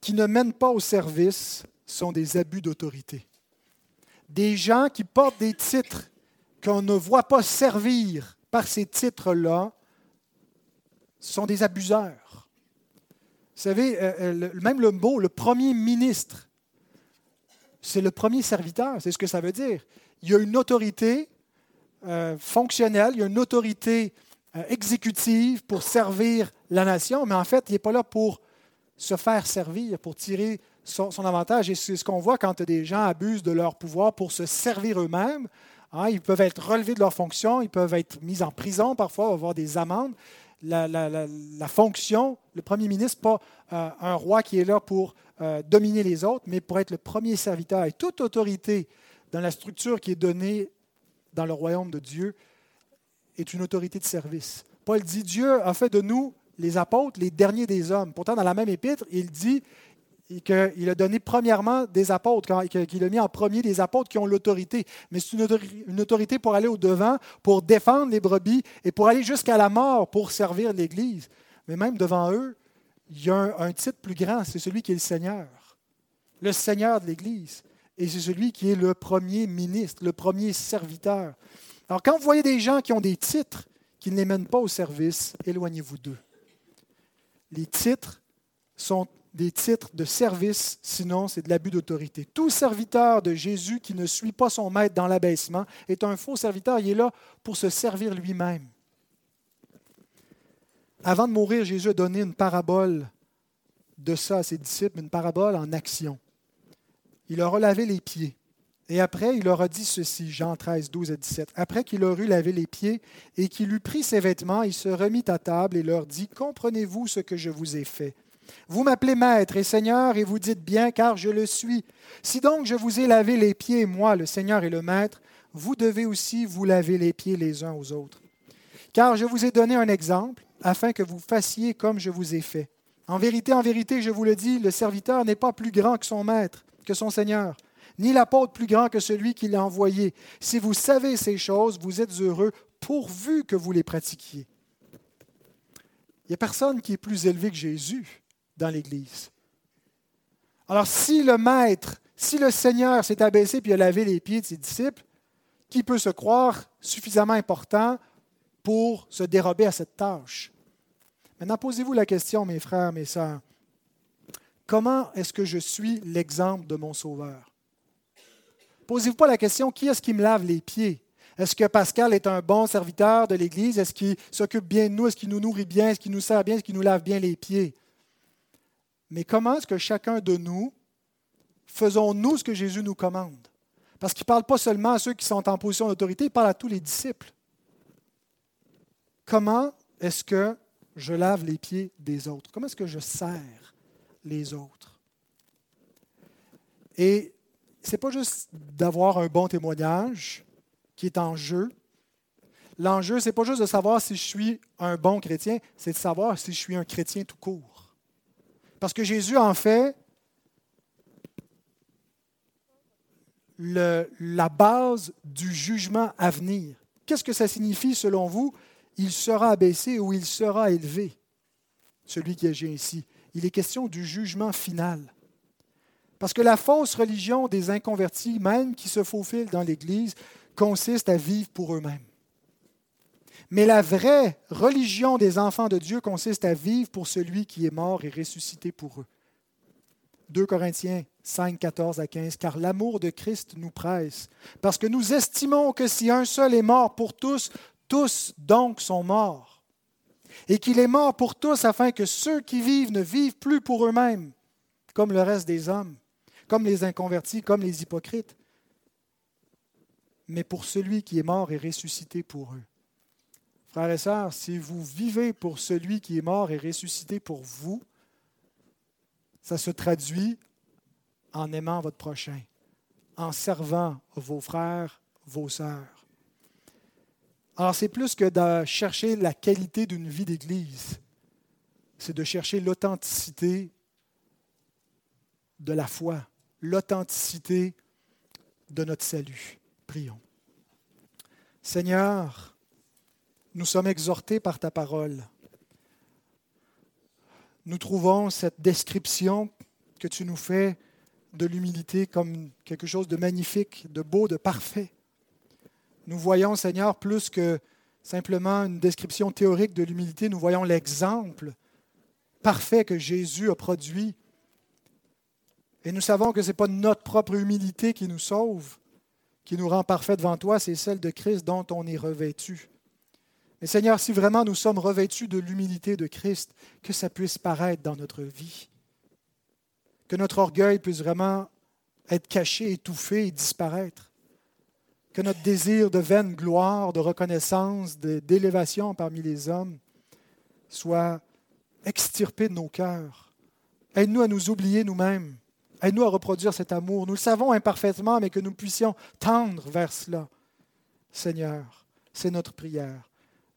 S1: qui ne mènent pas au service sont des abus d'autorité. Des gens qui portent des titres qu'on ne voit pas servir par ces titres-là sont des abuseurs. Vous savez, euh, euh, même le mot, le premier ministre, c'est le premier serviteur, c'est ce que ça veut dire il y a une autorité euh, fonctionnelle, il y a une autorité euh, exécutive pour servir la nation, mais en fait, il n'est pas là pour se faire servir, pour tirer son, avantage. Et c'est ce qu'on voit quand des gens abusent de leur pouvoir pour se servir eux-mêmes. Hein. ils peuvent être relevés de leur fonction, ils peuvent être mis en prison parfois, avoir des amendes. La, fonction, le premier ministre, pas euh, un roi qui est là pour dominer les autres, mais pour être le premier serviteur. Et toute autorité dans la structure qui est donnée dans le royaume de Dieu est une autorité de service. Paul dit, Dieu a fait de nous les apôtres, les derniers des hommes. Pourtant, dans la même épître, il dit qu'il a donné premièrement des apôtres, qu'il a mis en premier des apôtres qui ont l'autorité. Mais c'est une autorité pour aller au-devant, pour défendre les brebis et pour aller jusqu'à la mort pour servir l'Église. Mais même devant eux, il y a un, titre plus grand, c'est celui qui est le Seigneur, le Seigneur de l'Église et c'est celui qui est le premier ministre, le premier serviteur. Alors quand vous voyez des gens qui ont des titres qui ne les mènent pas au service, éloignez-vous d'eux. Les titres sont des titres de service, sinon c'est de l'abus d'autorité. Tout serviteur de Jésus qui ne suit pas son maître dans l'abaissement est un faux serviteur. Il est là pour se servir lui-même. Avant de mourir, Jésus a donné une parabole de ça à ses disciples, une parabole en action. Il leur a lavé les pieds. Et après, il leur a dit ceci, Jean 13, 12 à 17. Après qu'il leur eut lavé les pieds et qu'il eut pris ses vêtements, il se remit à table et leur dit, Comprenez-vous ce que je vous ai fait? Vous m'appelez maître et seigneur et vous dites bien, car je le suis. Si donc je vous ai lavé les pieds, moi, le seigneur et le maître, vous devez aussi vous laver les pieds les uns aux autres. Car je vous ai donné un exemple, afin que vous fassiez comme je vous ai fait. En vérité, en vérité, je vous le dis, le serviteur n'est pas plus grand que son maître, que son Seigneur ni l'apôtre plus grand que celui qui l'a envoyé. Si vous savez ces choses, vous êtes heureux pourvu que vous les pratiquiez. Il n'y a personne qui est plus élevé que Jésus dans l'Église. Alors si le Maître, si le Seigneur s'est abaissé puis a lavé les pieds de ses disciples, qui peut se croire suffisamment important pour se dérober à cette tâche? Maintenant, posez-vous la question, mes frères, mes sœurs. Comment est-ce que je suis l'exemple de mon Sauveur? Posez-vous pas la question, qui est-ce qui me lave les pieds? Est-ce que Pascal est un bon serviteur de l'Église? Est-ce qu'il s'occupe bien de nous? Est-ce qu'il nous nourrit bien? Est-ce qu'il nous sert bien? Est-ce qu'il nous lave bien les pieds? Mais comment est-ce que chacun de nous faisons-nous ce que Jésus nous commande? Parce qu'il ne parle pas seulement à ceux qui sont en position d'autorité, il parle à tous les disciples. Comment est-ce que je lave les pieds des autres? Comment est-ce que je sers les autres? Et n'est pas juste d'avoir un bon témoignage qui est en jeu. L'enjeu, ce n'est pas juste de savoir si je suis un bon chrétien, c'est de savoir si je suis un chrétien tout court. Parce que Jésus en fait la base du jugement à venir. Qu'est-ce que ça signifie selon vous? Il sera abaissé ou il sera élevé, celui qui agit ici. Il est question du jugement final. Parce que la fausse religion des inconvertis, même qui se faufilent dans l'Église, consiste à vivre pour eux-mêmes. Mais la vraie religion des enfants de Dieu consiste à vivre pour celui qui est mort et ressuscité pour eux. 2 Corinthiens 5, 14 à 15, car l'amour de Christ nous presse, parce que nous estimons que si un seul est mort pour tous, tous donc sont morts, et qu'il est mort pour tous afin que ceux qui vivent ne vivent plus pour eux-mêmes, comme le reste des hommes, comme les inconvertis, comme les hypocrites, mais pour celui qui est mort et ressuscité pour eux. Frères et sœurs, si vous vivez pour celui qui est mort et ressuscité pour vous, ça se traduit en aimant votre prochain, en servant vos frères, vos sœurs. Alors c'est plus que de chercher la qualité d'une vie d'Église, c'est de chercher l'authenticité de la foi l'authenticité de notre salut. Prions. Seigneur, nous sommes exhortés par ta parole. Nous trouvons cette description que tu nous fais de l'humilité comme quelque chose de magnifique, de beau, de parfait. Nous voyons, Seigneur, plus que simplement une description théorique de l'humilité, nous voyons l'exemple parfait que Jésus a produit et nous savons que ce n'est pas notre propre humilité qui nous sauve, qui nous rend parfaits devant toi, c'est celle de Christ dont on est revêtu. Mais Seigneur, si vraiment nous sommes revêtus de l'humilité de Christ, que ça puisse paraître dans notre vie. Que notre orgueil puisse vraiment être caché, étouffé et disparaître. Que notre désir de vaine gloire, de reconnaissance, d'élévation parmi les hommes soit extirpé de nos cœurs. Aide-nous à nous oublier nous-mêmes Aide-nous à reproduire cet amour. Nous le savons imparfaitement, mais que nous puissions tendre vers cela. Seigneur, c'est notre prière.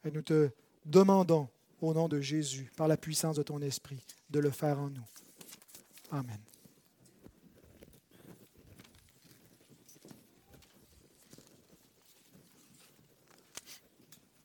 S1: Et nous te demandons, au nom de Jésus, par la puissance de ton esprit, de le faire en nous. Amen.